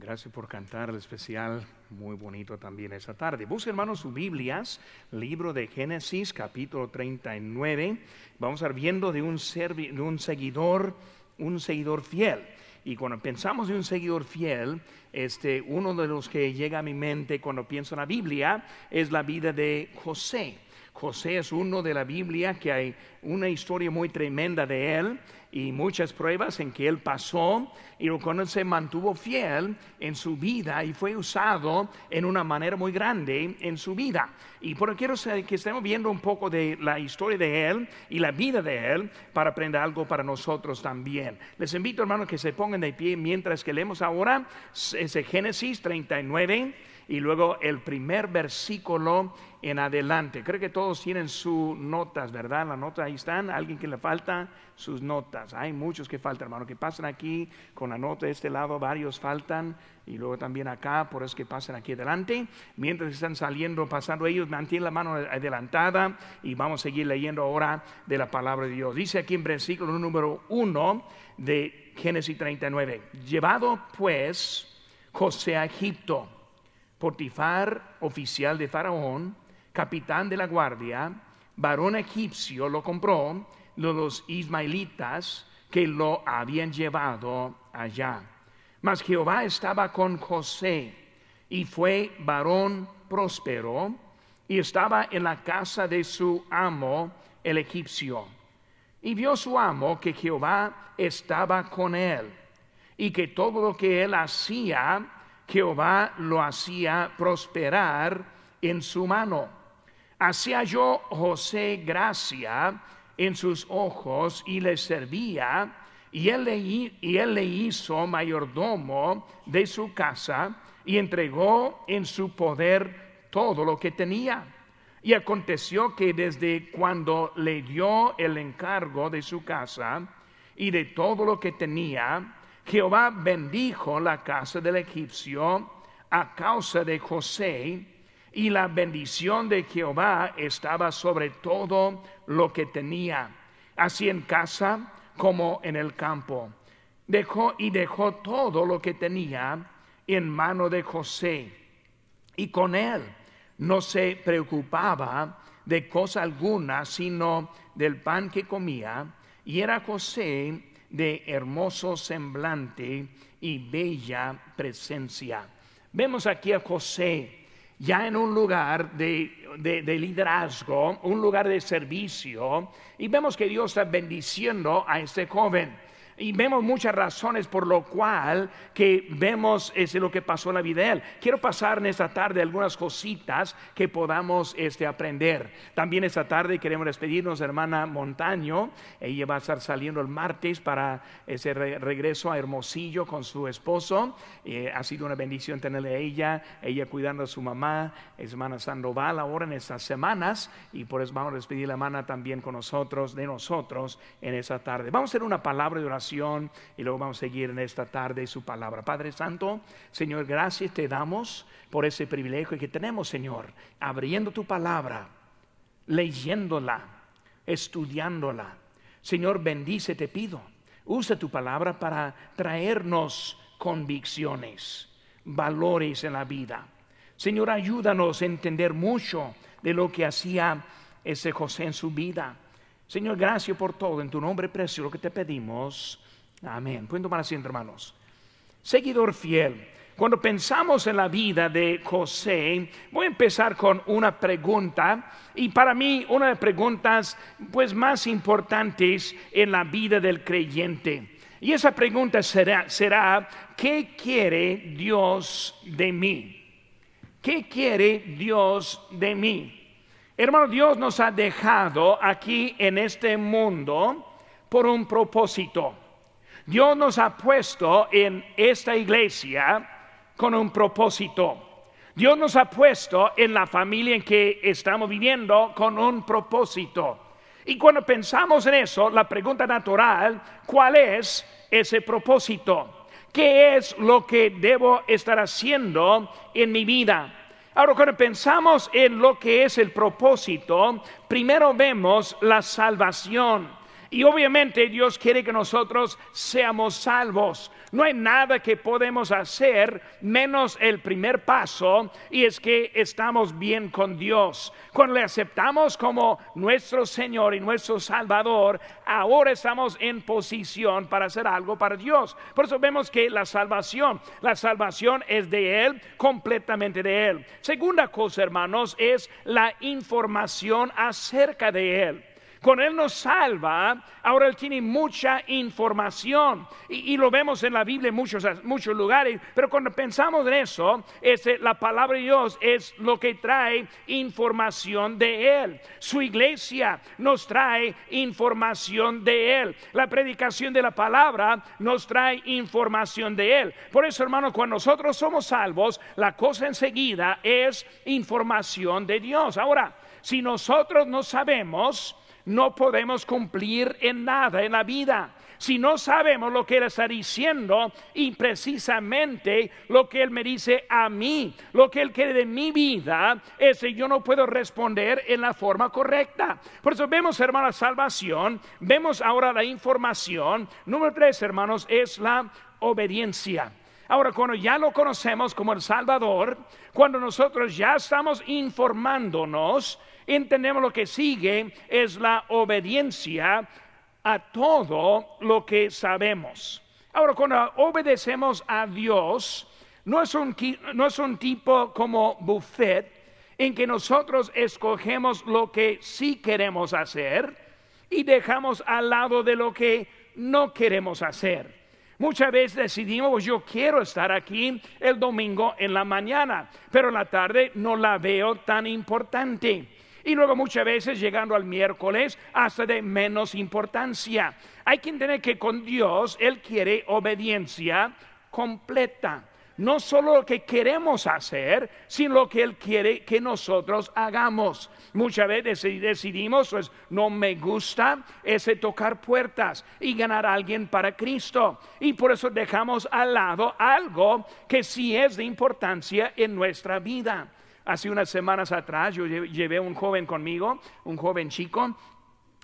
Gracias por cantar el especial, muy bonito también esta tarde. Busquen hermanos sus Biblias, libro de Génesis, capítulo 39. Vamos a estar viendo de un, de un seguidor, un seguidor fiel. Y cuando pensamos de un seguidor fiel, este, uno de los que llega a mi mente cuando pienso en la Biblia es la vida de José. José es uno de la Biblia que hay una historia muy tremenda de él y muchas pruebas en que él pasó y cuando se mantuvo fiel en su vida y fue usado en una manera muy grande en su vida. Y por quiero que estemos viendo un poco de la historia de él y la vida de él para aprender algo para nosotros también. Les invito hermanos que se pongan de pie mientras que leemos ahora ese Génesis 39 y luego el primer versículo en adelante. Creo que todos tienen sus notas, ¿verdad? Las notas ahí están. ¿Alguien que le falta sus notas? Hay muchos que faltan, hermano, que pasan aquí con la nota de este lado, varios faltan. Y luego también acá, por eso que pasan aquí adelante. Mientras están saliendo, pasando ellos, mantienen la mano adelantada y vamos a seguir leyendo ahora de la palabra de Dios. Dice aquí en versículo número 1 de Génesis 39. Llevado pues José a Egipto Potifar, oficial de Faraón, capitán de la guardia, varón egipcio, lo compró de los ismaelitas que lo habían llevado allá. Mas Jehová estaba con José y fue varón próspero y estaba en la casa de su amo, el egipcio. Y vio su amo que Jehová estaba con él y que todo lo que él hacía Jehová lo hacía prosperar en su mano. Hacía yo José gracia en sus ojos y le servía, y él le, y él le hizo mayordomo de su casa y entregó en su poder todo lo que tenía. Y aconteció que desde cuando le dio el encargo de su casa y de todo lo que tenía, Jehová bendijo la casa del egipcio a causa de José, y la bendición de Jehová estaba sobre todo lo que tenía, así en casa como en el campo. Dejó y dejó todo lo que tenía en mano de José, y con él no se preocupaba de cosa alguna, sino del pan que comía, y era José de hermoso semblante y bella presencia. Vemos aquí a José ya en un lugar de, de, liderazgo, un lugar de servicio, y vemos que Dios está bendiciendo a este joven. Y vemos muchas razones por lo cual que vemos es lo que pasó en la vida de él. Quiero pasar en esta tarde algunas cositas que podamos este, aprender. También esta tarde queremos despedirnos de hermana Montaño. Ella va a estar saliendo el martes para ese regreso a Hermosillo con su esposo. Eh, ha sido una bendición tenerle a ella, ella cuidando a su mamá, hermana Sandoval ahora en estas semanas. Y por eso vamos a despedir a la hermana también con nosotros, de nosotros en esta tarde. Vamos a hacer una palabra de oración y luego vamos a seguir en esta tarde su palabra. Padre Santo, Señor, gracias te damos por ese privilegio que tenemos, Señor, abriendo tu palabra, leyéndola, estudiándola. Señor, bendice, te pido. Usa tu palabra para traernos convicciones, valores en la vida. Señor, ayúdanos a entender mucho de lo que hacía ese José en su vida Señor, gracias por todo. En tu nombre precioso lo que te pedimos. Amén. Pueden tomar asiento, hermanos. Seguidor fiel. Cuando pensamos en la vida de José, voy a empezar con una pregunta y para mí una de las preguntas pues más importantes en la vida del creyente. Y esa pregunta será, será ¿qué quiere Dios de mí? ¿Qué quiere Dios de mí? Hermano, Dios nos ha dejado aquí en este mundo por un propósito. Dios nos ha puesto en esta iglesia con un propósito. Dios nos ha puesto en la familia en que estamos viviendo con un propósito. Y cuando pensamos en eso, la pregunta natural, ¿cuál es ese propósito? ¿Qué es lo que debo estar haciendo en mi vida? Ahora, cuando pensamos en lo que es el propósito, primero vemos la salvación. Y obviamente Dios quiere que nosotros seamos salvos. No hay nada que podemos hacer menos el primer paso y es que estamos bien con Dios. Cuando le aceptamos como nuestro Señor y nuestro Salvador, ahora estamos en posición para hacer algo para Dios. Por eso vemos que la salvación, la salvación es de Él, completamente de Él. Segunda cosa, hermanos, es la información acerca de Él. Con Él nos salva, ahora Él tiene mucha información y, lo vemos en la Biblia en muchos, muchos lugares, pero cuando pensamos en eso, la palabra de Dios es lo que trae información de Él. Su iglesia nos trae información de Él. La predicación de la palabra nos trae información de Él. Por eso, hermano, cuando nosotros somos salvos, la cosa enseguida es información de Dios. Ahora, si nosotros no sabemos, no podemos cumplir en nada en la vida. Si no sabemos lo que Él está diciendo y precisamente lo que Él me dice a mí, lo que Él quiere de mi vida, ese yo no puedo responder en la forma correcta. Por eso vemos, hermanos, salvación, vemos ahora la información. Número tres, hermanos, es la obediencia. Ahora, cuando ya lo conocemos como el Salvador, cuando nosotros ya estamos informándonos, entendemos lo que sigue es la obediencia a todo lo que sabemos. Ahora, cuando obedecemos a Dios, no es un, no es un tipo como buffet en que nosotros escogemos lo que sí queremos hacer y dejamos al lado de lo que no queremos hacer. Muchas veces decidimos, pues yo quiero estar aquí el domingo en la mañana, pero en la tarde no la veo tan importante. Y luego muchas veces llegando al miércoles hasta de menos importancia. Hay que entender que con Dios Él quiere obediencia completa no solo lo que queremos hacer, sino lo que Él quiere que nosotros hagamos. Muchas veces decidimos, pues no me gusta ese tocar puertas y ganar a alguien para Cristo. Y por eso dejamos al lado algo que sí es de importancia en nuestra vida. Hace unas semanas atrás yo llevé un joven conmigo, un joven chico,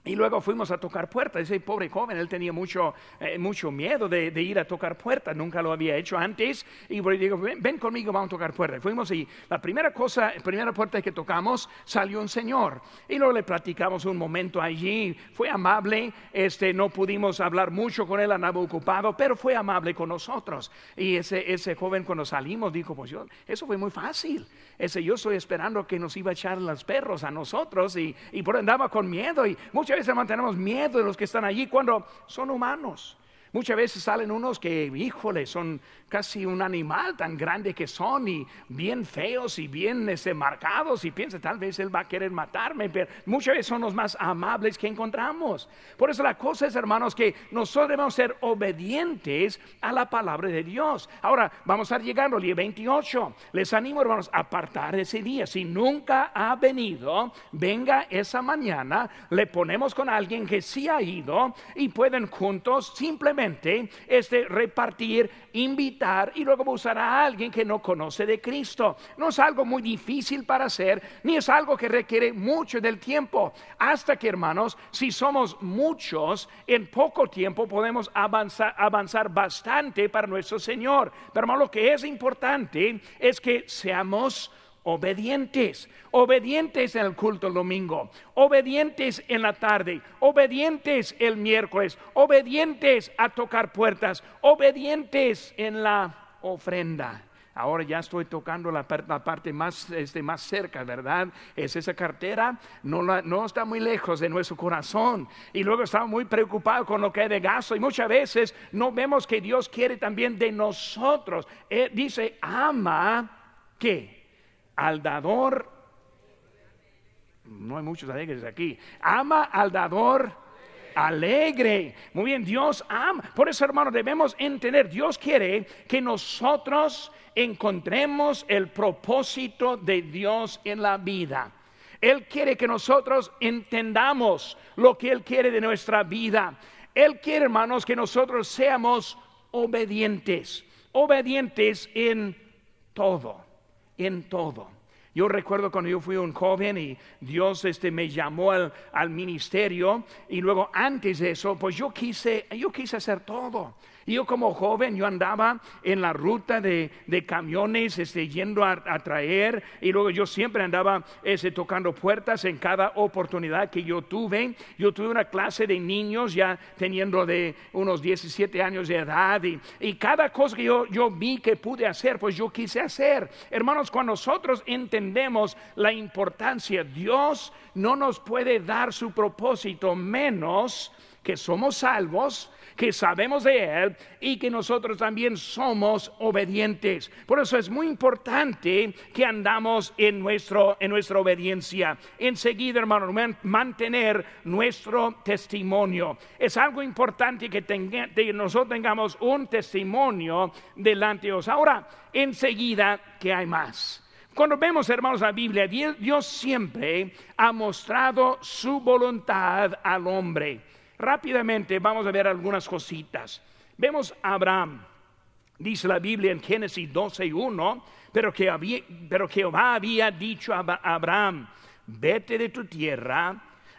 y luego fuimos a tocar puertas. Ese pobre joven, él tenía mucho, eh, mucho miedo de, ir a tocar puertas. Nunca lo había hecho antes. Y digo, ven, conmigo, vamos a tocar puertas. Fuimos y la primera cosa, primera puerta que tocamos, salió un señor. Y luego le platicamos un momento allí. Fue amable. Este, no pudimos hablar mucho con él, andaba ocupado, pero fue amable con nosotros. Y ese, ese joven cuando salimos dijo, pues yo, eso fue muy fácil. Ese yo estoy esperando que nos iba a echar los perros a nosotros y, y por andaba con miedo. Y muchas veces mantenemos miedo de los que están allí cuando son humanos. Muchas veces salen unos que, híjole, son casi un animal tan grande que son y bien feos y bien este, marcados y piensa, tal vez él va a querer matarme, pero muchas veces son los más amables que encontramos. Por eso la cosa es, hermanos, que nosotros debemos ser obedientes a la palabra de Dios. Ahora, vamos a llegando al día 28. Les animo, hermanos, a apartar ese día. Si nunca ha venido, venga esa mañana, le ponemos con alguien que sí ha ido y pueden juntos simplemente es de repartir, invitar y luego usar a alguien que no conoce de Cristo. No es algo muy difícil para hacer, ni es algo que requiere mucho del tiempo. Hasta que, hermanos, si somos muchos, en poco tiempo podemos avanzar, avanzar bastante para nuestro Señor. Pero, hermano, lo que es importante es que seamos obedientes, obedientes en el culto el domingo, obedientes en la tarde, obedientes el miércoles, obedientes a tocar puertas, obedientes en la ofrenda. Ahora ya estoy tocando la, parte más, este, más cerca, ¿verdad? Es esa cartera, no, no está muy lejos de nuestro corazón. Y luego estamos muy preocupados con lo que hay de gasto. Y muchas veces no vemos que Dios quiere también de nosotros. Eh, dice, ama, ¿qué? Al dador, no hay muchos alegres aquí, ama al dador alegre. Muy bien, Dios ama. Por eso, hermano, debemos entender, Dios quiere que nosotros encontremos el propósito de Dios en la vida. Él quiere que nosotros entendamos lo que Él quiere de nuestra vida. Él quiere, hermanos, que nosotros seamos obedientes, obedientes en todo en todo. Yo recuerdo cuando yo fui un joven y Dios este, me llamó al, al ministerio y luego antes de eso, pues yo quise, yo quise hacer todo. Y yo como joven, yo andaba en la ruta de, camiones, este, yendo a, traer, y luego yo siempre andaba este, tocando puertas en cada oportunidad que yo tuve. Yo tuve una clase de niños ya teniendo de unos 17 años de edad, y, y cada cosa que yo, yo vi que pude hacer, pues yo quise hacer. Hermanos, cuando nosotros entendemos la importancia, Dios no nos puede dar su propósito menos que somos salvos que sabemos de Él y que nosotros también somos obedientes. Por eso es muy importante que andamos en, nuestro, en nuestra obediencia. Enseguida, hermano, mantener nuestro testimonio. Es algo importante que, nosotros tengamos un testimonio delante de Dios. Ahora, enseguida, que hay más? Cuando vemos, hermanos, la Biblia, Dios siempre ha mostrado su voluntad al hombre. Rápidamente vamos a ver algunas cositas. Vemos a Abraham. Dice la Biblia en Génesis 12.1, pero, que pero Jehová había dicho a Abraham, vete de tu tierra,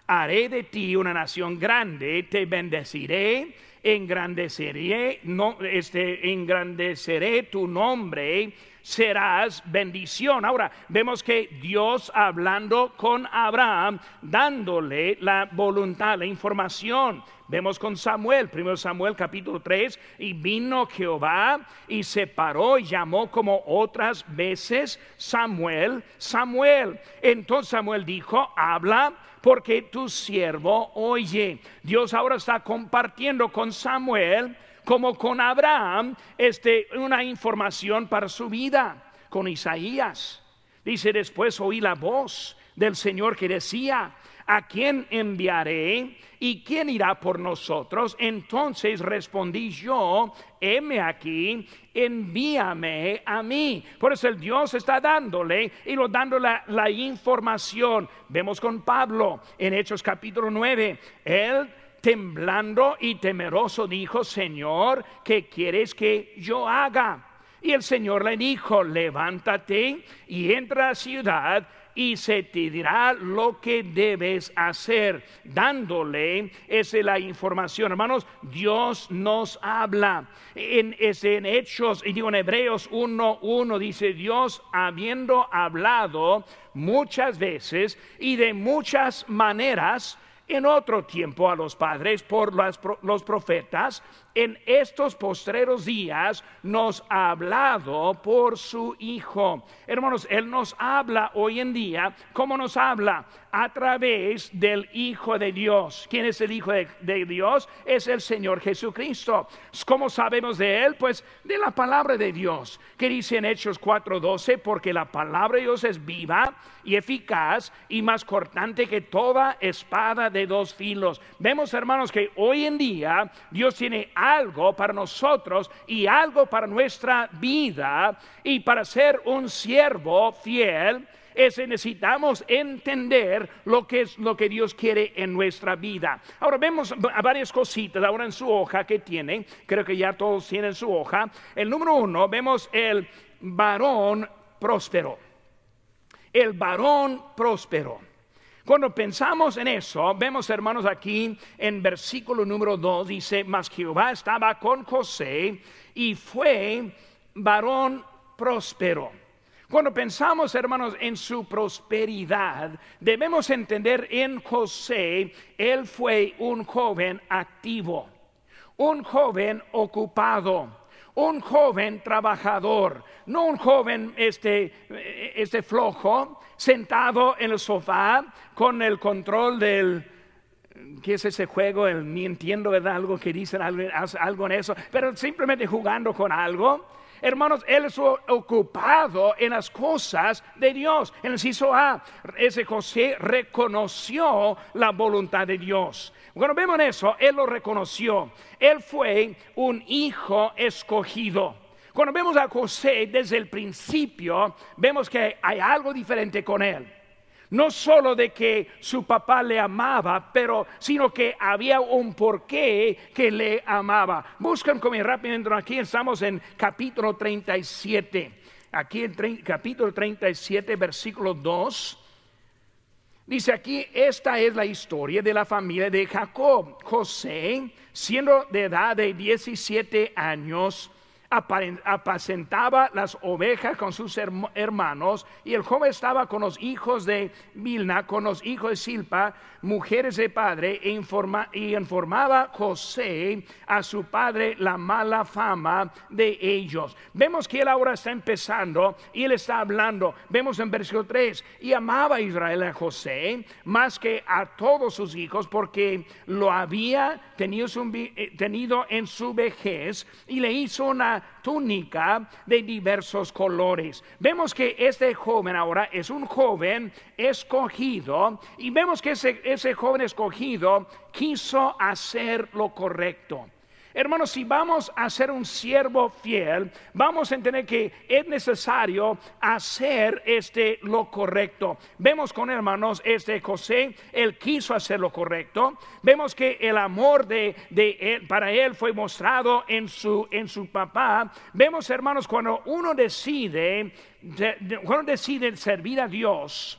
haré de ti una nación grande, te bendeciré, engrandeceré, no, este, engrandeceré tu nombre serás bendición. Ahora, vemos que Dios hablando con Abraham, dándole la voluntad, la información. Vemos con Samuel, primero Samuel capítulo 3, y vino Jehová y se paró y llamó como otras veces Samuel, Samuel. Entonces Samuel dijo, habla porque tu siervo oye. Dios ahora está compartiendo con Samuel como con Abraham, este, una información para su vida, con Isaías. Dice después oí la voz del Señor que decía, ¿a quién enviaré? ¿Y quién irá por nosotros? Entonces respondí yo, heme aquí, envíame a mí. Por eso el Dios está dándole y lo dando la, la información. Vemos con Pablo en Hechos capítulo 9. Él temblando y temeroso dijo, Señor, ¿qué quieres que yo haga? Y el Señor le dijo, levántate y entra a la ciudad y se te dirá lo que debes hacer, dándole esa la información. Hermanos, Dios nos habla. En, en Hechos, y digo en Hebreos 1.1 dice, Dios habiendo hablado muchas veces y de muchas maneras, en otro tiempo a los padres por los profetas, en estos postreros días nos ha hablado por su Hijo. Hermanos, Él nos habla hoy en día, ¿cómo nos habla? A través del Hijo de Dios. ¿Quién es el Hijo de, Dios? Es el Señor Jesucristo. ¿Cómo sabemos de Él? Pues de la palabra de Dios, que dice en Hechos 4:12, porque la palabra de Dios es viva y eficaz y más cortante que toda espada de dos filos. Vemos, hermanos, que hoy en día Dios tiene algo para nosotros y algo para nuestra vida y para ser un siervo fiel es necesitamos entender lo que es lo que Dios quiere en nuestra vida. Ahora vemos varias cositas ahora en su hoja que tienen, creo que ya todos tienen su hoja. El número uno, vemos el varón próspero. El varón próspero. Cuando pensamos en eso, vemos hermanos aquí en versículo número 2, dice, mas Jehová estaba con José y fue varón próspero. Cuando pensamos, hermanos, en su prosperidad, debemos entender en José, él fue un joven activo, un joven ocupado un joven trabajador, no un joven este, este flojo, sentado en el sofá con el control del, ¿qué es ese juego? El, ni entiendo. Algo que dicen, algo, algo en eso, pero simplemente jugando con algo. Hermanos, él es ocupado en las cosas de Dios. En el inciso A, ese José reconoció la voluntad de Dios. Cuando vemos eso, él lo reconoció. Él fue un hijo escogido. Cuando vemos a José desde el principio, vemos que hay algo diferente con él. No solo de que su papá le amaba, pero sino que había un porqué que le amaba. Buscan conmigo rápidamente aquí, estamos en capítulo 37. aquí en capítulo 37, versículo 2. Dice aquí, esta es la historia de la familia de Jacob. José, siendo de edad de 17 años, apacentaba las ovejas con sus hermanos y el joven estaba con los hijos de Vilna, con los hijos de Silpa, mujeres de padre, e informa, y informaba José a su padre la mala fama de ellos. Vemos que él ahora está empezando y él está hablando. Vemos en versículo 3, y amaba a Israel a José más que a todos sus hijos porque lo había tenido, eh, tenido en su vejez y le hizo una túnica de diversos colores. Vemos que este joven ahora es un joven escogido y vemos que ese, ese joven escogido quiso hacer lo correcto. Hermanos, si vamos a ser un siervo fiel, vamos a entender que es necesario hacer este lo correcto. Vemos con hermanos, este José, él quiso hacer lo correcto. Vemos que el amor de, él, para él fue mostrado en su, en su papá. Vemos, hermanos, cuando uno decide, cuando decide servir a Dios,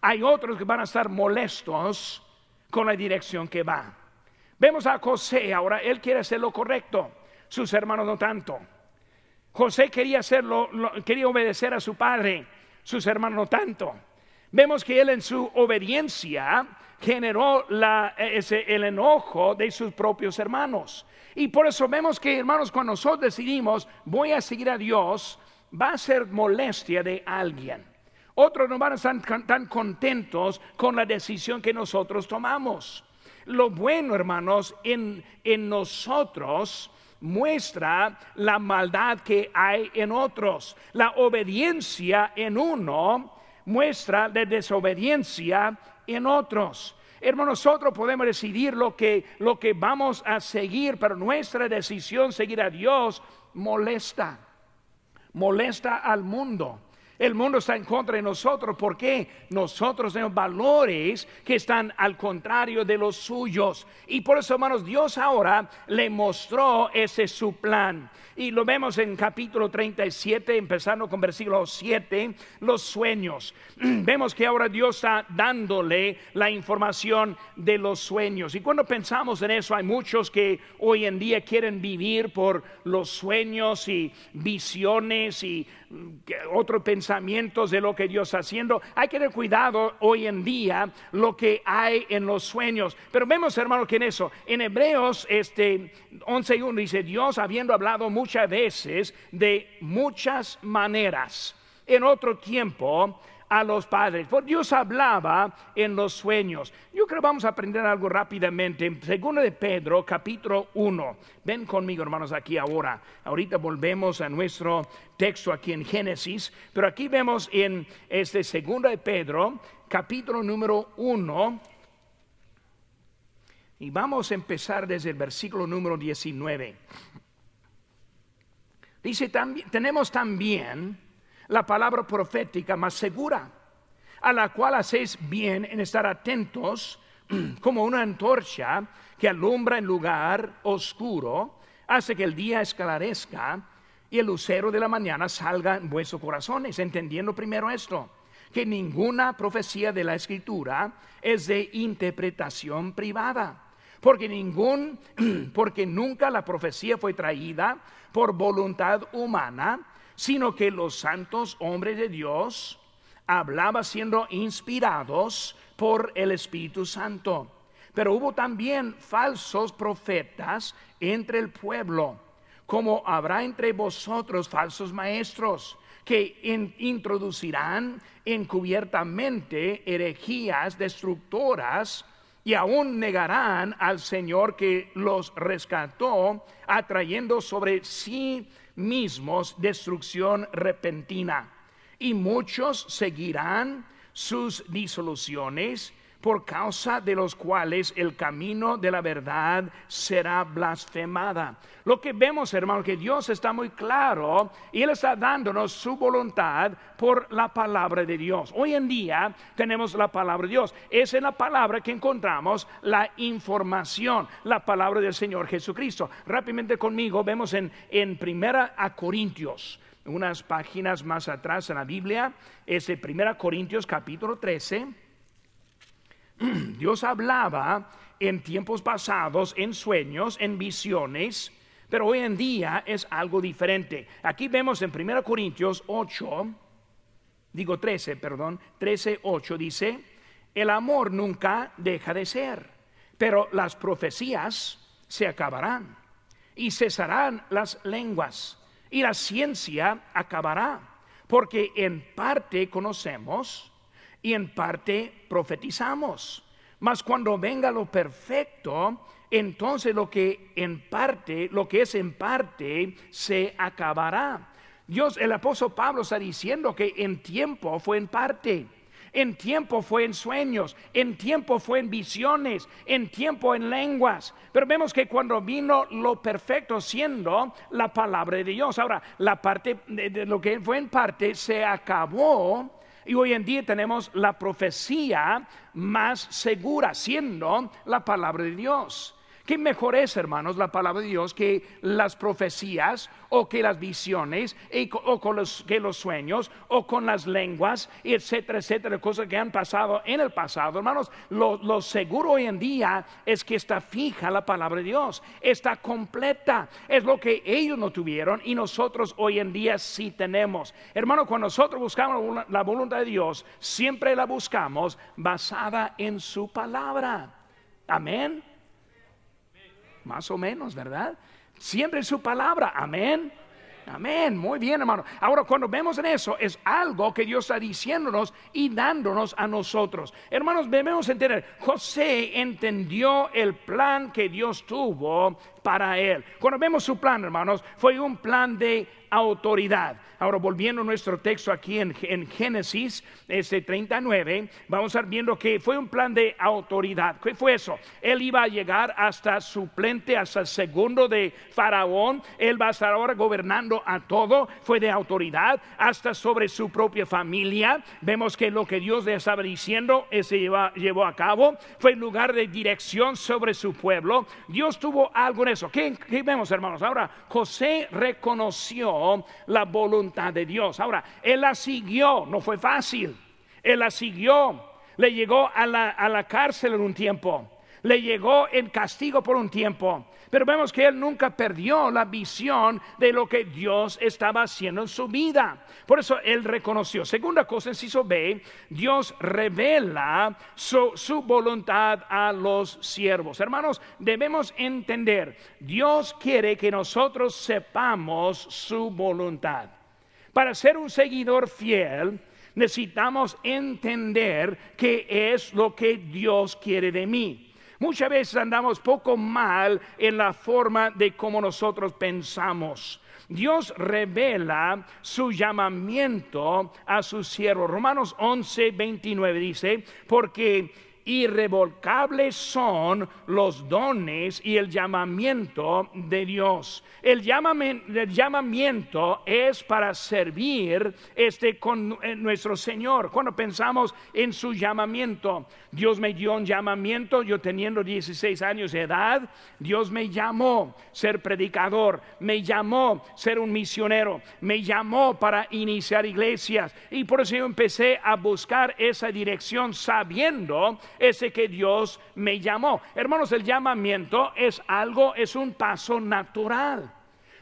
hay otros que van a estar molestos con la dirección que va. Vemos a José ahora, él quiere hacer lo correcto, sus hermanos no tanto. José quería hacerlo, quería obedecer a su padre, sus hermanos no tanto. Vemos que él en su obediencia generó el enojo de sus propios hermanos. Y por eso vemos que, hermanos, cuando nosotros decidimos, voy a seguir a Dios, va a ser molestia de alguien. Otros no van a estar tan contentos con la decisión que nosotros tomamos. Lo bueno, hermanos, en, nosotros muestra la maldad que hay en otros. La obediencia en uno muestra la desobediencia en otros. Hermanos, nosotros podemos decidir lo que, lo que vamos a seguir, pero nuestra decisión seguir a Dios molesta, molesta al mundo. El mundo está en contra de nosotros porque nosotros tenemos valores que están al contrario de los suyos. Y por eso, hermanos, Dios ahora le mostró ese su plan. Y lo vemos en capítulo 37, empezando con versículo 7, los sueños. vemos que ahora Dios está dándole la información de los sueños. Y cuando pensamos en eso, hay muchos que hoy en día quieren vivir por los sueños y visiones y otros pensamientos de lo que Dios está haciendo. Hay que tener cuidado hoy en día lo que hay en los sueños. Pero vemos, hermanos, que en eso, en Hebreos este, 11 y 1 dice, Dios habiendo hablado muchas veces de muchas maneras en otro tiempo a los padres. Por Dios hablaba en los sueños. Yo creo que vamos a aprender algo rápidamente. Segundo de Pedro, capítulo 1. Ven conmigo, hermanos, aquí ahora. Ahorita volvemos a nuestro texto aquí en Génesis, pero aquí vemos en este segundo de Pedro, capítulo número 1. Y vamos a empezar desde el versículo número 19. Dice, también, tenemos también la palabra profética más segura, a la cual hacéis bien en estar atentos como una antorcha que alumbra en lugar oscuro, hace que el día esclarezca y el lucero de la mañana salga en vuestros corazones, entendiendo primero esto, que ninguna profecía de la escritura es de interpretación privada, porque ningún porque nunca la profecía fue traída por voluntad humana, sino que los santos hombres de Dios hablaban siendo inspirados por el Espíritu Santo. Pero hubo también falsos profetas entre el pueblo, como habrá entre vosotros falsos maestros que introducirán encubiertamente herejías destructoras y aún negarán al Señor que los rescató, atrayendo sobre sí mismos destrucción repentina. Y muchos seguirán sus disoluciones por causa de los cuales el camino de la verdad será blasfemada. Lo que vemos, hermano, que Dios está muy claro y Él está dándonos su voluntad por la palabra de Dios. Hoy en día tenemos la palabra de Dios. Es en la palabra que encontramos la información, la palabra del Señor Jesucristo. Rápidamente conmigo vemos en, en Primera a Corintios unas páginas más atrás en la Biblia, es de 1 Corintios capítulo 13. Dios hablaba en tiempos pasados, en sueños, en visiones, pero hoy en día es algo diferente. Aquí vemos en 1 Corintios 8, digo 13, perdón, 13, 8 dice, el amor nunca deja de ser, pero las profecías se acabarán y cesarán las lenguas y la ciencia acabará, porque en parte conocemos y en parte profetizamos. Mas cuando venga lo perfecto, entonces lo que en parte, lo que es en parte, se acabará. Dios, el apóstol Pablo está diciendo que en tiempo fue en parte. En tiempo fue en sueños, en tiempo fue en visiones, en tiempo en lenguas. Pero vemos que cuando vino lo perfecto siendo la palabra de Dios. Ahora, la parte de, lo que fue en parte se acabó y hoy en día tenemos la profecía más segura, siendo la palabra de Dios. ¿Qué mejor es, hermanos, la palabra de Dios que las profecías o que las visiones o con los, que los sueños o con las lenguas, etcétera, etcétera, cosas que han pasado en el pasado? Hermanos, lo, seguro hoy en día es que está fija la palabra de Dios, está completa, es lo que ellos no tuvieron y nosotros hoy en día sí tenemos. Hermano, cuando nosotros buscamos la voluntad de Dios, siempre la buscamos basada en su palabra. Amén. Más o menos, ¿verdad? Siempre su palabra. Amén. Amén, muy bien hermano. Ahora cuando vemos en eso es algo que Dios está diciéndonos y dándonos a nosotros. Hermanos, debemos entender, José entendió el plan que Dios tuvo para él. Cuando vemos su plan, hermanos, fue un plan de autoridad. Ahora, volviendo a nuestro texto aquí en, Génesis este 39, vamos a estar viendo que fue un plan de autoridad. ¿Qué fue eso? Él iba a llegar hasta suplente, hasta el segundo de Faraón. Él va a estar ahora gobernando a todo. Fue de autoridad hasta sobre su propia familia. Vemos que lo que Dios le estaba diciendo eh, se llevó, a cabo. Fue en lugar de dirección sobre su pueblo. Dios tuvo algo en eso. ¿Qué, qué vemos, hermanos? Ahora, José reconoció la voluntad de Dios. Ahora, él la siguió, no fue fácil. Él la siguió, le llegó a la, a la cárcel en un tiempo, le llegó en castigo por un tiempo. Pero vemos que él nunca perdió la visión de lo que Dios estaba haciendo en su vida. Por eso él reconoció. Segunda cosa, inciso B, Dios revela su, su voluntad a los siervos. Hermanos, debemos entender, Dios quiere que nosotros sepamos su voluntad. Para ser un seguidor fiel, necesitamos entender qué es lo que Dios quiere de mí. Muchas veces andamos poco mal en la forma de cómo nosotros pensamos. Dios revela su llamamiento a sus siervos. Romanos 11, 29 dice, porque irrevocables son los dones y el llamamiento de Dios. El llamamiento, es para servir este con eh, nuestro Señor. Cuando pensamos en su llamamiento, Dios me dio un llamamiento, yo teniendo 16 años de edad, Dios me llamó ser predicador, me llamó ser un misionero, me llamó para iniciar iglesias y por eso yo empecé a buscar esa dirección sabiendo ese que Dios me llamó. Hermanos, el llamamiento es algo, es un paso natural.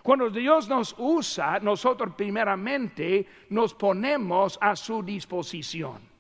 Cuando Dios nos usa, nosotros primeramente nos ponemos a su disposición.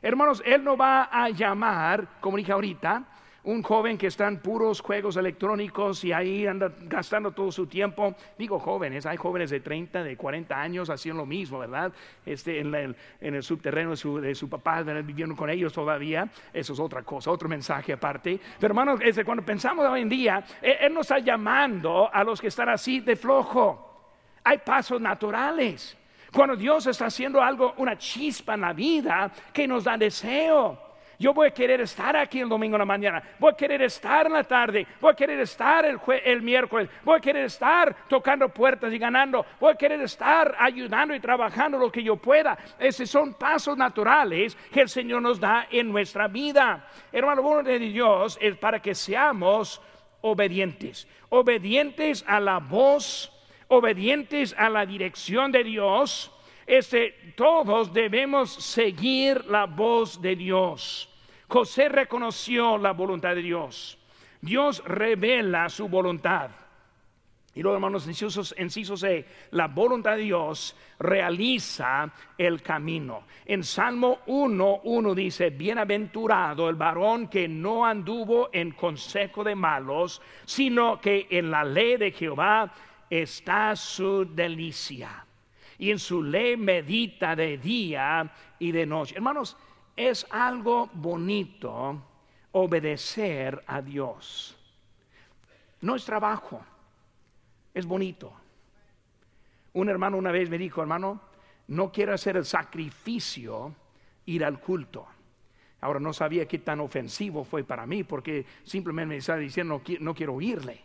Hermanos, Él no va a llamar, como dije ahorita, un joven que está en puros juegos electrónicos y ahí anda gastando todo su tiempo. Digo jóvenes, hay jóvenes de 30, de 40 años haciendo lo mismo, ¿verdad? Este, en, el, subterreno de su, papá, viviendo con ellos todavía. Eso es otra cosa, otro mensaje aparte. Pero hermanos, este, cuando pensamos hoy en día, él, él nos está llamando a los que están así de flojo. Hay pasos naturales. Cuando Dios está haciendo algo, una chispa en la vida que nos da deseo. Yo voy a querer estar aquí el domingo en la mañana, voy a querer estar en la tarde, voy a querer estar el, el miércoles, voy a querer estar tocando puertas y ganando, voy a querer estar ayudando y trabajando lo que yo pueda. Esos son pasos naturales que el Señor nos da en nuestra vida. Hermano, bueno de Dios es para que seamos obedientes, obedientes a la voz obedientes a la dirección de Dios, este, todos debemos seguir la voz de Dios. José reconoció la voluntad de Dios. Dios revela su voluntad. Y luego, hermanos, incisos, inciso C, la voluntad de Dios realiza el camino. En Salmo 1, 1 dice, bienaventurado el varón que no anduvo en consejo de malos, sino que en la ley de Jehová está su delicia. Y en su ley medita de día y de noche. Hermanos, es algo bonito obedecer a Dios. No es trabajo es bonito. Un hermano una vez me dijo, hermano, no quiero hacer el sacrificio ir al culto. Ahora no sabía qué tan ofensivo fue para mí porque simplemente me estaba diciendo no, quiero oírle.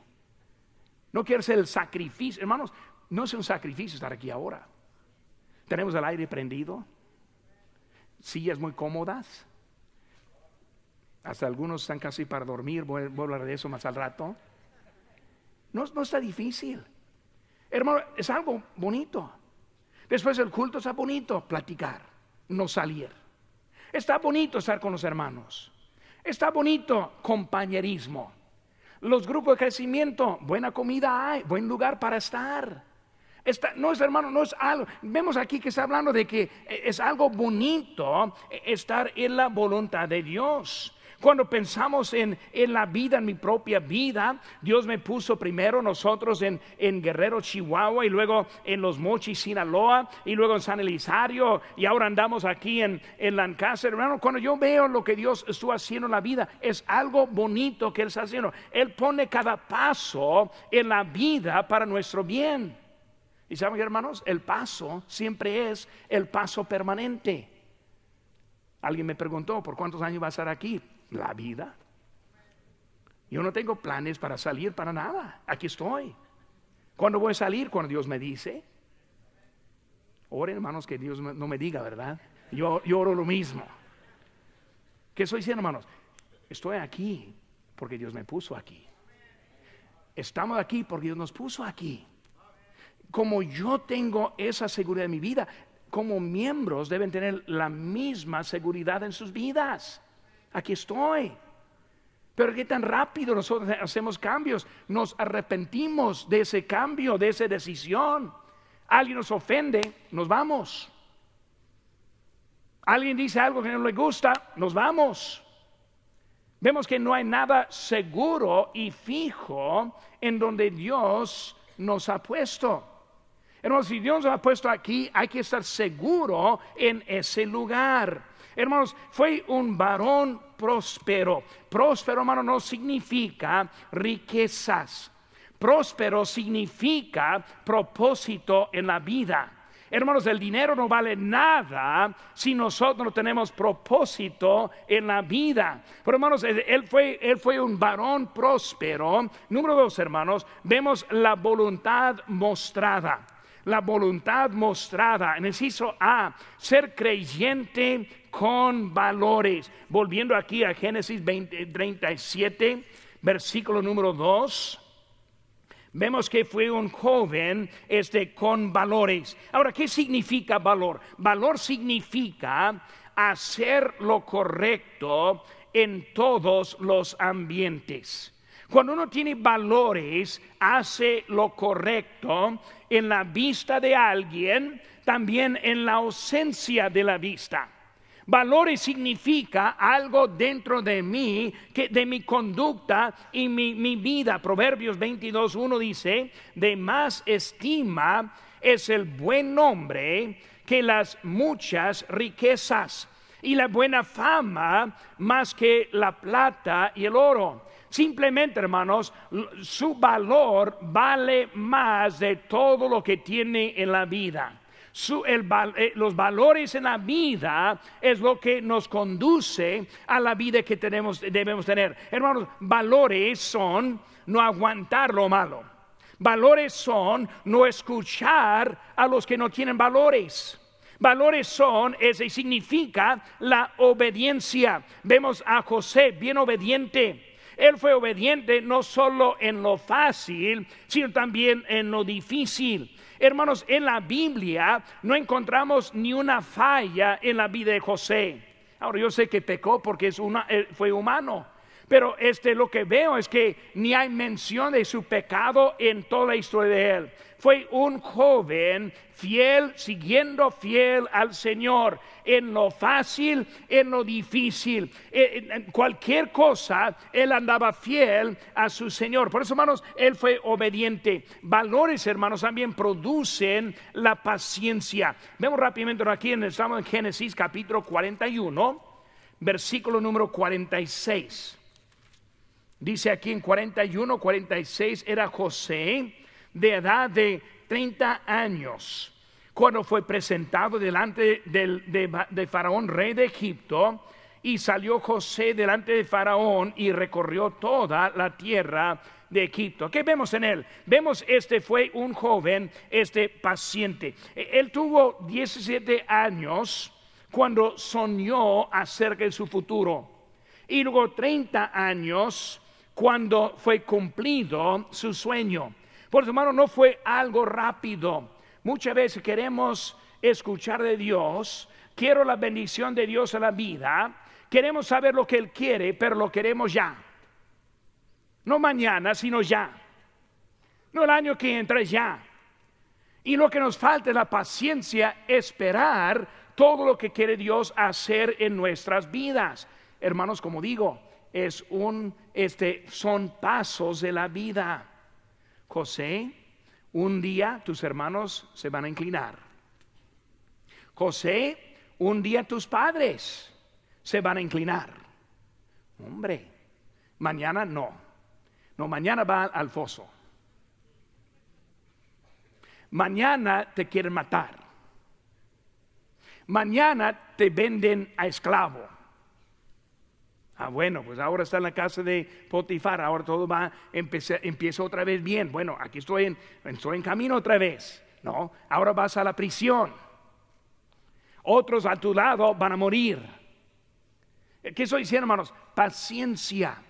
No quiero hacer el sacrificio. Hermanos, no es un sacrificio estar aquí ahora. Tenemos el aire prendido, sillas muy cómodas. Hasta algunos están casi para dormir. Voy, a hablar de eso más al rato. No, está difícil. Hermano, es algo bonito. Después del culto está bonito platicar, no salir. Está bonito estar con los hermanos. Está bonito compañerismo. Los grupos de crecimiento, buena comida hay, buen lugar para estar. No es hermano, no es algo. Vemos aquí que está hablando de que es algo bonito estar en la voluntad de Dios. Cuando pensamos en, la vida, en mi propia vida, Dios me puso primero nosotros en, Guerrero, Chihuahua, y luego en Los Mochis, Sinaloa, y luego en San Elisario, y ahora andamos aquí en, en Lancaster. Hermano, cuando yo veo lo que Dios estuvo haciendo en la vida, es algo bonito que Él está haciendo. Él pone cada paso en la vida para nuestro bien. Y saben, hermanos, el paso siempre es el paso permanente. Alguien me preguntó, ¿por cuántos años va a estar aquí? la vida. Yo no tengo planes para salir para nada. Aquí estoy. ¿Cuándo voy a salir? Cuando Dios me dice. Oren, hermanos, que Dios no me diga, ¿verdad? Yo, yo oro lo mismo. ¿Qué estoy diciendo, hermanos? Estoy aquí porque Dios me puso aquí. Estamos aquí porque Dios nos puso aquí. Como yo tengo esa seguridad en mi vida, como miembros deben tener la misma seguridad en sus vidas aquí estoy. Pero qué tan rápido nosotros hacemos cambios, nos arrepentimos de ese cambio, de esa decisión. Alguien nos ofende, nos vamos. Alguien dice algo que no le gusta, nos vamos. Vemos que no hay nada seguro y fijo en donde Dios nos ha puesto. Hermanos, si Dios nos ha puesto aquí, hay que estar seguro en ese lugar. Hermanos, fue un varón próspero. Próspero, hermano, no significa riquezas. Próspero significa propósito en la vida. Hermanos, el dinero no vale nada si nosotros no tenemos propósito en la vida. Pero hermanos, él fue, él fue un varón próspero. Número dos, hermanos, vemos la voluntad mostrada la voluntad mostrada. En el inciso A, ser creyente con valores. Volviendo aquí a Génesis 20, 37, versículo número 2. Vemos que fue un joven este, con valores. Ahora, ¿qué significa valor? Valor significa hacer lo correcto en todos los ambientes. Cuando uno tiene valores, hace lo correcto en la vista de alguien, también en la ausencia de la vista. Valores significa algo dentro de mí, que, de mi conducta y mi, mi vida. Proverbios 22.1 dice, de más estima es el buen nombre que las muchas riquezas y la buena fama más que la plata y el oro. Simplemente, hermanos, su valor vale más de todo lo que tiene en la vida. Eh, los valores en la vida es lo que nos conduce a la vida que tenemos, debemos tener. Hermanos, valores son no aguantar lo malo. Valores son no escuchar a los que no tienen valores. Valores son, ese significa la obediencia. Vemos a José bien obediente Él fue obediente no solo en lo fácil, sino también en lo difícil. Hermanos, en la Biblia no encontramos ni una falla en la vida de José. Ahora yo sé que pecó porque una, fue humano, pero este lo que veo es que ni hay mención de su pecado en toda la historia de él fue un joven fiel, siguiendo fiel al Señor, en lo fácil, en lo difícil, en cualquier cosa, él andaba fiel a su Señor. Por eso, hermanos, él fue obediente. Valores, hermanos, también producen la paciencia. Vemos rápidamente aquí en Salmo de Génesis, capítulo 41, versículo número 46. Dice aquí en 41, 46, era José de edad de 30 años, cuando fue presentado delante de, Faraón, rey de Egipto, y salió José delante de Faraón y recorrió toda la tierra de Egipto. ¿Qué vemos en él? Vemos este fue un joven, este paciente. Él tuvo 17 años cuando soñó acerca de su futuro. Y luego 30 años cuando fue cumplido su sueño. Por eso, hermano, no fue algo rápido. Muchas veces queremos escuchar de Dios, quiero la bendición de Dios en la vida, queremos saber lo que Él quiere, pero lo queremos ya. No mañana, sino ya. No el año que entra, ya. Y lo que nos falta es la paciencia, esperar todo lo que quiere Dios hacer en nuestras vidas. Hermanos, como digo, es un, este, son pasos de la vida. José, un día tus hermanos se van a inclinar. José, un día tus padres se van a inclinar. Hombre, mañana no. No, mañana va al foso. Mañana te quieren matar. Mañana te venden a esclavo. Ah, bueno, pues ahora está en la casa de Potifar, ahora todo va, empieza, empieza otra vez bien. Bueno, aquí estoy en, estoy en camino otra vez. No, ahora vas a la prisión. Otros a tu lado van a morir. ¿Qué estoy diciendo, hermanos? Paciencia.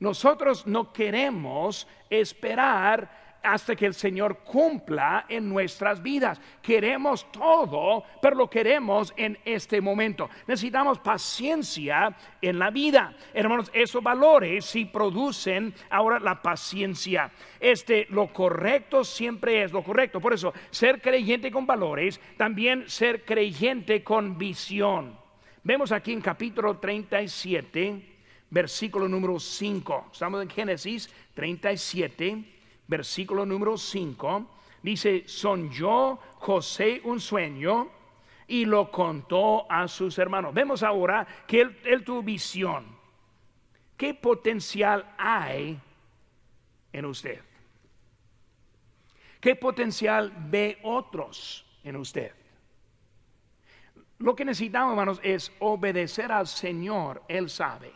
Nosotros no queremos esperar hasta que el Señor cumpla en nuestras vidas. Queremos todo, pero lo queremos en este momento. Necesitamos paciencia en la vida. Hermanos, esos valores sí producen ahora la paciencia. Este, lo correcto siempre es lo correcto. Por eso, ser creyente con valores, también ser creyente con visión. Vemos aquí en capítulo 37, versículo número 5. Estamos en Génesis 37 versículo número 5, dice, son yo José un sueño y lo contó a sus hermanos. Vemos ahora que él, tuvo visión. ¿Qué potencial hay en usted? ¿Qué potencial ve otros en usted? Lo que necesitamos, hermanos, es obedecer al Señor. Él sabe.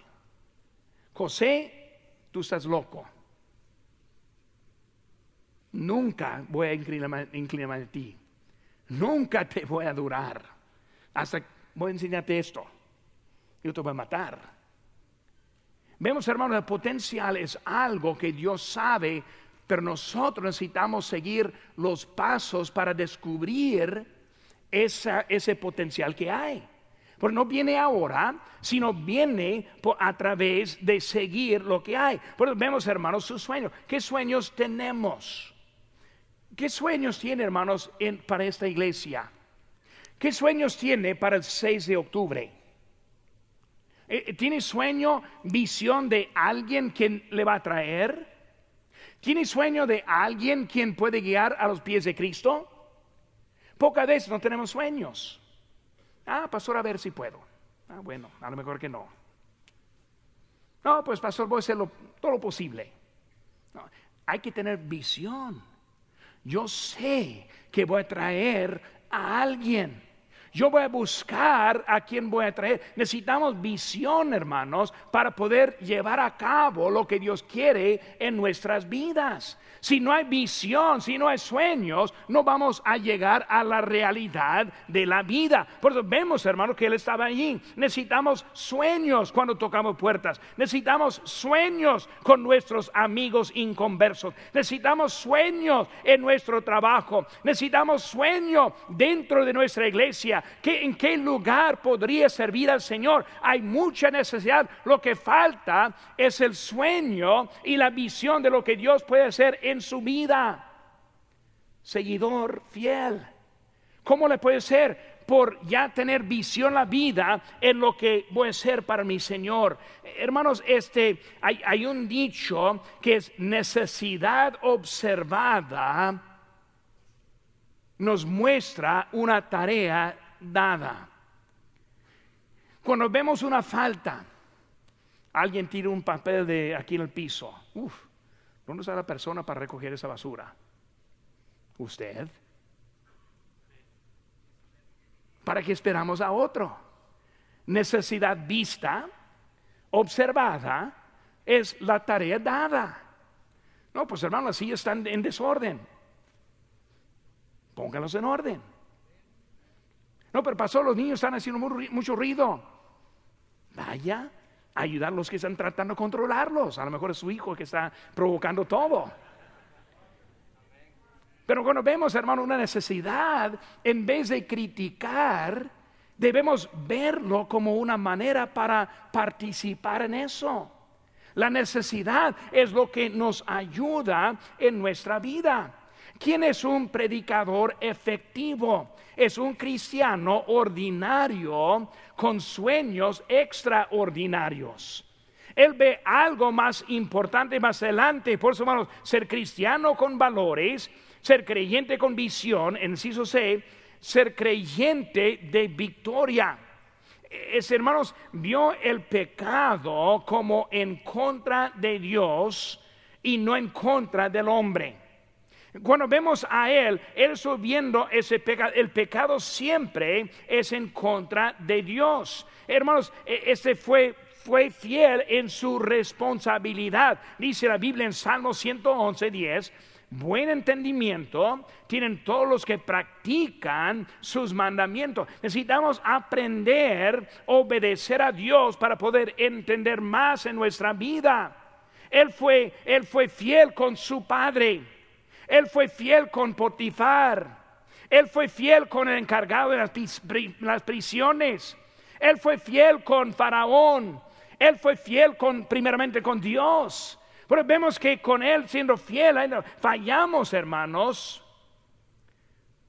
José, tú estás loco nunca voy a inclinarme, a ti. Nunca te voy a adorar. Hasta voy a enseñarte esto. Yo te voy a matar. Vemos, hermanos, el potencial es algo que Dios sabe, pero nosotros necesitamos seguir los pasos para descubrir ese potencial que hay. Porque no viene ahora, sino viene a través de seguir lo que hay. Por eso vemos, hermanos, sus sueños. ¿Qué sueños tenemos? ¿Qué sueños tiene, hermanos, para esta iglesia? ¿Qué sueños tiene para el 6 de octubre? Eh, eh, ¿Tiene sueño, visión de alguien quien le va a traer? ¿Tiene sueño de alguien quien puede guiar a los pies de Cristo? Pocas veces no tenemos sueños. Ah, pastor, a ver si puedo. Ah, bueno, a lo mejor que no. No, pues pastor, voy a hacer todo lo posible. hay que tener visión yo sé que voy a traer a alguien. Yo voy a buscar a quien voy a traer. Necesitamos visión, hermanos, para poder llevar a cabo lo que Dios quiere en nuestras vidas. Si no hay visión, si no hay sueños, no vamos a llegar a la realidad de la vida. Por eso vemos, hermanos, que Él estaba allí. Necesitamos sueños cuando tocamos puertas. Necesitamos sueños con nuestros amigos inconversos. Necesitamos sueños en nuestro trabajo. Necesitamos sueños dentro de nuestra iglesia. ¿En qué lugar podría servir al Señor? Hay mucha necesidad. Lo que falta es el sueño y la visión de lo que Dios puede hacer en su vida. Seguidor fiel. ¿Cómo le puede ser? Por ya tener visión la vida en lo que voy a ser para mi Señor. Hermanos, este hay, hay un dicho que es necesidad observada nos muestra una tarea dada. Cuando vemos una falta, alguien tira un papel de aquí en el piso. Uf, ¿Dónde está la persona para recoger esa basura? ¿Usted? ¿Para qué esperamos a otro? Necesidad vista, observada, es la tarea dada. No, pues hermano, así están en desorden. Póngalos en orden. No, pero pasó, los niños están haciendo mucho ruido. Vaya, ayudar a los que están tratando de controlarlos. A lo mejor es su hijo que está provocando todo. Pero cuando vemos, hermano, una necesidad, en vez de criticar, debemos verlo como una manera para participar en eso. La necesidad es lo que nos ayuda en nuestra vida. ¿Quién es un predicador efectivo? Es un cristiano ordinario con sueños extraordinarios. Él ve algo más importante más adelante. Por eso, hermanos, ser cristiano con valores, ser creyente con visión, en inciso C, ser creyente de victoria. Es, hermanos, vio el pecado como en contra de Dios y no en contra del hombre. Cuando vemos a Él, Él subiendo ese pecado, el pecado siempre es en contra de Dios. Hermanos, e, ese fue fue fiel en su responsabilidad. Dice la Biblia en Salmo 111, 10, buen entendimiento tienen todos los que practican sus mandamientos. Necesitamos aprender, obedecer a Dios para poder entender más en nuestra vida. Él fue, él fue fiel con su padre. Él fue fiel con Potifar. Él fue fiel con el encargado de las, prisiones. Él fue fiel con Faraón. Él fue fiel con, primeramente con Dios. Pero vemos que con Él siendo fiel, fallamos, hermanos.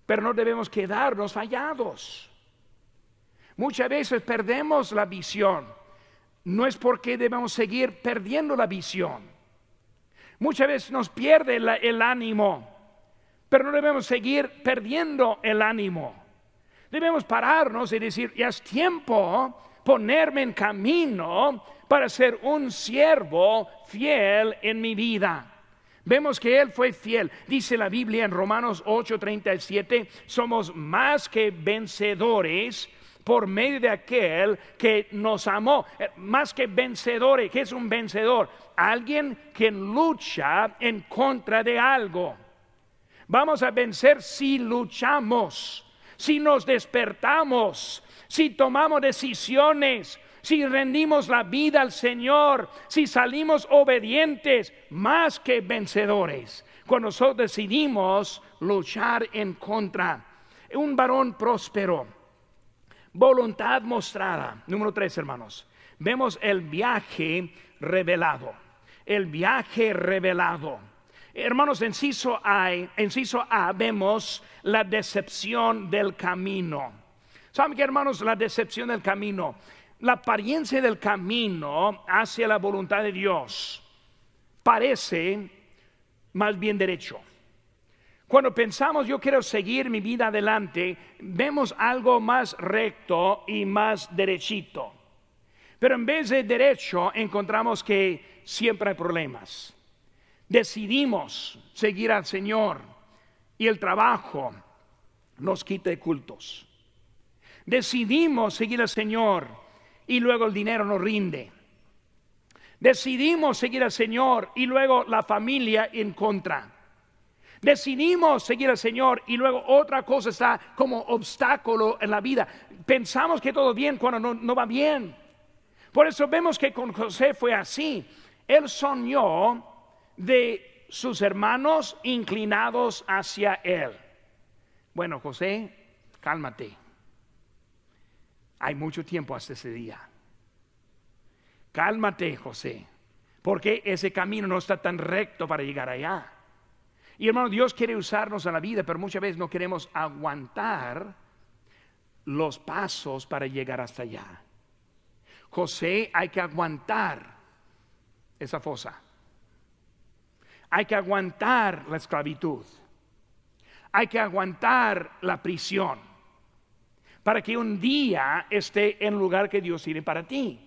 Pero no debemos quedarnos fallados. Muchas veces perdemos la visión. No es porque debemos seguir perdiendo la visión Muchas veces nos pierde el, ánimo, pero no debemos seguir perdiendo el ánimo. Debemos pararnos y decir, ya es tiempo ponerme en camino para ser un siervo fiel en mi vida. Vemos que Él fue fiel. Dice la Biblia en Romanos 8:37, somos más que vencedores por medio de aquel que nos amó. Eh, más que vencedores, ¿qué es un vencedor? Alguien que lucha en contra de algo. Vamos a vencer si luchamos, si nos despertamos, si tomamos decisiones, si rendimos la vida al Señor, si salimos obedientes, más que vencedores. Cuando nosotros decidimos luchar en contra. Un varón próspero Voluntad mostrada. Número tres, hermanos. Vemos el viaje revelado. El viaje revelado. Hermanos, en inciso A, inciso A vemos la decepción del camino. ¿Saben qué, hermanos? La decepción del camino. La apariencia del camino hacia la voluntad de Dios parece más bien derecho. Cuando pensamos yo quiero seguir mi vida adelante, vemos algo más recto y más derechito. Pero en vez de derecho encontramos que siempre hay problemas. Decidimos seguir al Señor y el trabajo nos quita cultos. Decidimos seguir al Señor y luego el dinero nos rinde. Decidimos seguir al Señor y luego la familia en contra. Decidimos seguir al Señor y luego otra cosa está como obstáculo en la vida. Pensamos que todo bien cuando no, no va bien. Por eso vemos que con José fue así. Él soñó de sus hermanos inclinados hacia él. Bueno, José, cálmate. Hay mucho tiempo hasta ese día. Cálmate, José, porque ese camino no está tan recto para llegar allá. Y hermano, Dios quiere usarnos en la vida, pero muchas veces no queremos aguantar los pasos para llegar hasta allá. José, hay que aguantar esa fosa. Hay que aguantar la esclavitud. Hay que aguantar la prisión para que un día esté en el lugar que Dios tiene para ti.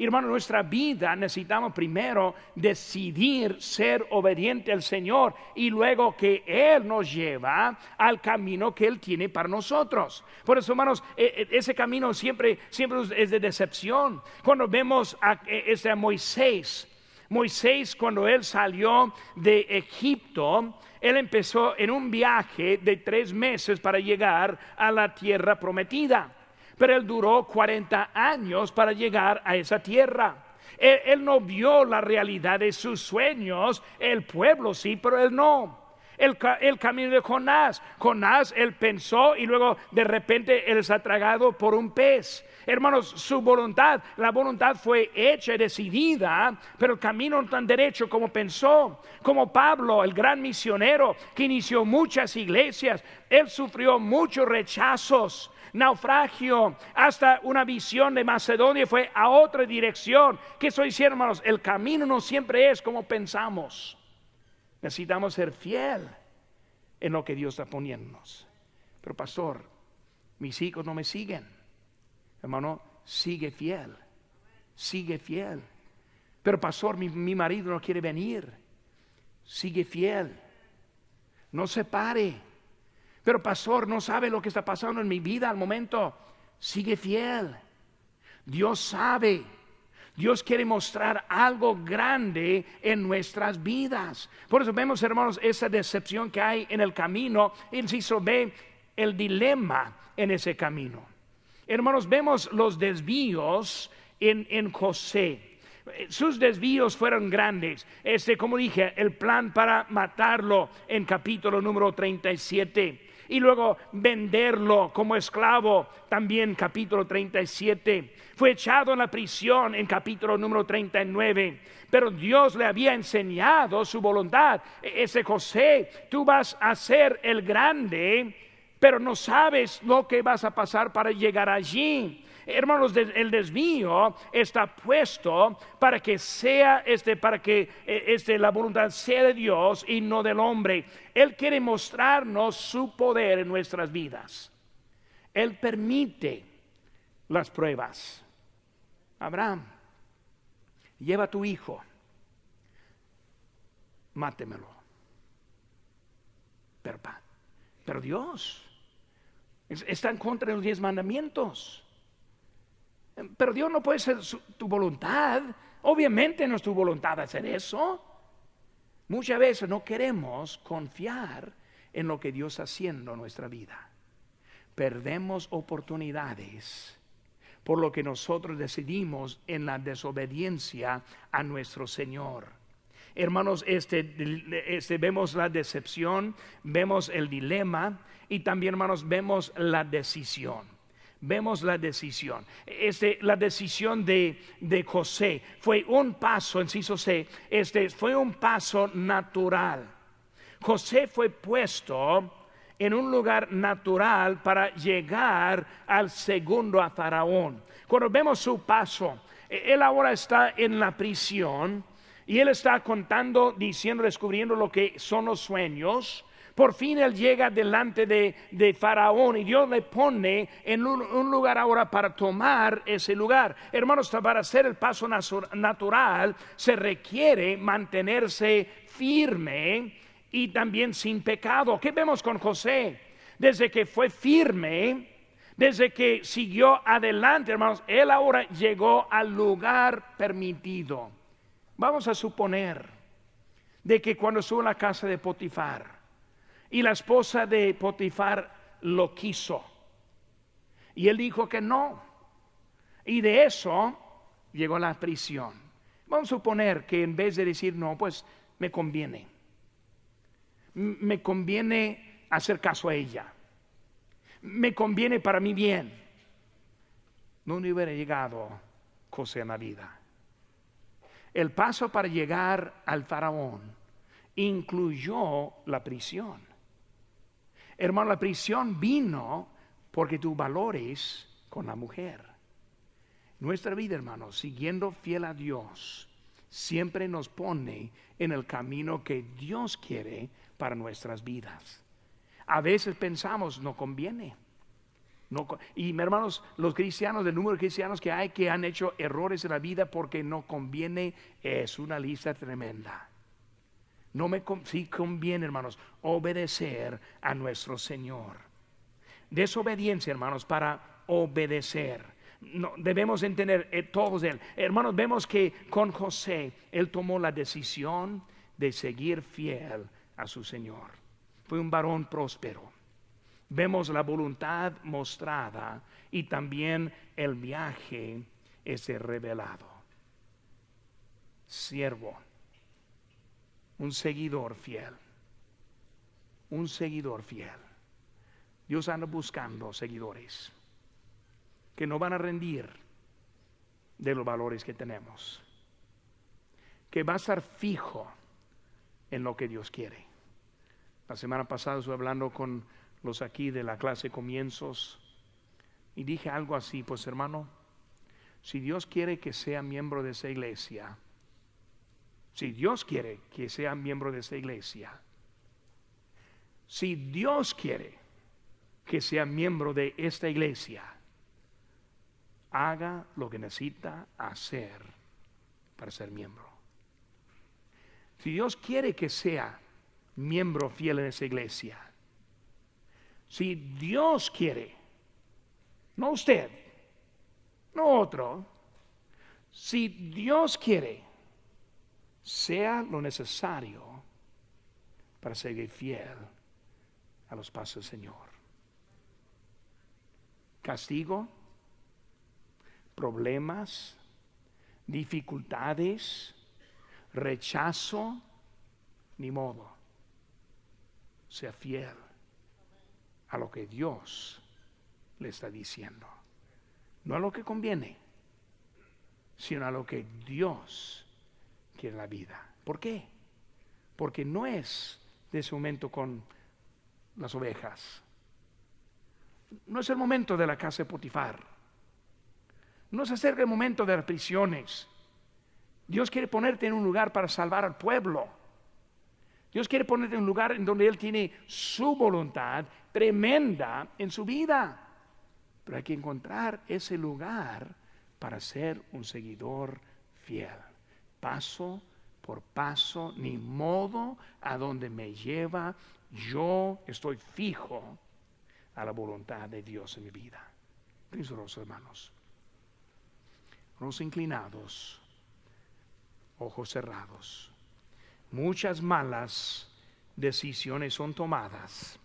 Hermano, nuestra vida necesitamos primero decidir ser obediente al Señor y luego que Él nos lleva al camino que Él tiene para nosotros. Por eso, hermanos, e, e, ese camino siempre, siempre es de decepción. Cuando vemos a, e, ese a Moisés, Moisés cuando él salió de Egipto, él empezó en un viaje de tres meses para llegar a la tierra prometida pero él duró 40 años para llegar a esa tierra. Él, no vio la realidad de sus sueños, el pueblo sí, pero él no. El, camino de Jonás. Jonás, él pensó y luego de repente él es atragado por un pez. Hermanos, su voluntad, la voluntad fue hecha y decidida, pero el camino no tan derecho como pensó. Como Pablo, el gran misionero que inició muchas iglesias, él sufrió muchos rechazos naufragio, hasta una visión de Macedonia fue a otra dirección. ¿Qué estoy diciendo, hermanos? El camino no siempre es como pensamos. Necesitamos ser fiel en lo que Dios está poniéndonos. Pero pastor, mis hijos no me siguen. Hermano, sigue fiel. Sigue fiel. Pero pastor, mi, mi marido no quiere venir. Sigue fiel. No se pare. Pero pastor, no sabe lo que está pasando en mi vida al momento. Sigue fiel. Dios sabe. Dios quiere mostrar algo grande en nuestras vidas. Por eso vemos, hermanos, esa decepción que hay en el camino. Inciso ve el dilema en ese camino. Hermanos, vemos los desvíos en, en José. Sus desvíos fueron grandes. Este, como dije, el plan para matarlo en capítulo número 37 y luego venderlo como esclavo, también capítulo 37. Fue echado en la prisión en capítulo número 39, pero Dios le había enseñado su voluntad. E-, ese José, tú vas a ser el grande, pero no sabes lo que vas a pasar para llegar allí. Hermanos, el desvío está puesto para que sea este, para que eh, este, la voluntad sea de Dios y no del hombre. Él quiere mostrarnos su poder en nuestras vidas. Él permite las pruebas. Abraham, lleva a tu hijo, mátemelo. Pero, pero Dios está en contra de los diez mandamientos. Pero Dios no puede ser tu voluntad. Obviamente no es tu voluntad hacer eso. Muchas veces no queremos confiar en lo que Dios está haciendo en nuestra vida. Perdemos oportunidades por lo que nosotros decidimos en la desobediencia a nuestro Señor. Hermanos, este, este, vemos la decepción, vemos el dilema y también, hermanos, vemos la decisión vemos la decisión. Este, la decisión de, de, José fue un paso, inciso C, este, fue un paso natural. José fue puesto en un lugar natural para llegar al segundo a Faraón. Cuando vemos su paso, él ahora está en la prisión y él está contando, diciendo, descubriendo lo que son los sueños por fin él llega delante de, Faraón y Dios le pone en un, lugar ahora para tomar ese lugar. Hermanos, para hacer el paso natural se requiere mantenerse firme y también sin pecado. ¿Qué vemos con José? Desde que fue firme, Desde que siguió adelante, hermanos, él ahora llegó al lugar permitido. Vamos a suponer de que cuando estuvo en la casa de Potifar y la esposa de Potifar lo quiso y él dijo que no. Y de eso llegó a la prisión. Vamos a suponer que en vez de decir no, pues me conviene. Me conviene hacer caso a ella. Me conviene para mi bien. No hubiera llegado cosa en la vida. El paso para llegar al faraón incluyó la prisión. Hermano, la prisión vino porque tú valores con la mujer. Nuestra vida, hermano, siguiendo fiel a Dios, siempre nos pone en el camino que Dios quiere para nuestras vidas. A veces pensamos, no conviene. No, y hermanos, los cristianos, el número de cristianos que hay que han hecho errores en la vida porque no conviene, es una lista tremenda. No me sí conviene, hermanos, obedecer a nuestro Señor. Desobediencia, hermanos, para obedecer. No, debemos entender eh, todos él. Hermanos, vemos que con José él tomó la decisión de seguir fiel a su Señor. Fue un varón próspero. Vemos la voluntad mostrada y también el viaje ese revelado. Siervo, un seguidor fiel, un seguidor fiel. Dios anda buscando seguidores que no van a rendir de los valores que tenemos, que va a estar fijo en lo que Dios quiere. La semana pasada estuve hablando con los aquí de la clase comienzos y dije algo así, pues hermano, si Dios quiere que sea miembro de esa iglesia, si Dios quiere que sea miembro de esa iglesia, si Dios quiere que sea miembro de esta iglesia, haga lo que necesita hacer para ser miembro. Si Dios quiere que sea miembro fiel en esa iglesia, si Dios quiere, no usted, no otro, si Dios quiere, sea lo necesario para seguir fiel a los pasos del Señor. Castigo, problemas, dificultades, rechazo, ni modo. Sea fiel a lo que Dios le está diciendo. No a lo que conviene, sino a lo que Dios quiere en la vida. ¿Por qué? Porque no es de ese momento con las ovejas. No es el momento de la casa de Potifar. No se acerca el momento de las prisiones. Dios quiere ponerte en un lugar para salvar al pueblo. Dios quiere ponerte en un lugar en donde Él tiene su voluntad tremenda en su vida. Pero hay que encontrar ese lugar para ser un seguidor fiel. Paso por paso, ni modo a donde me lleva, yo estoy fijo a la voluntad de Dios en mi vida. Mis hermanos, los inclinados, ojos cerrados. Muchas malas decisiones son tomadas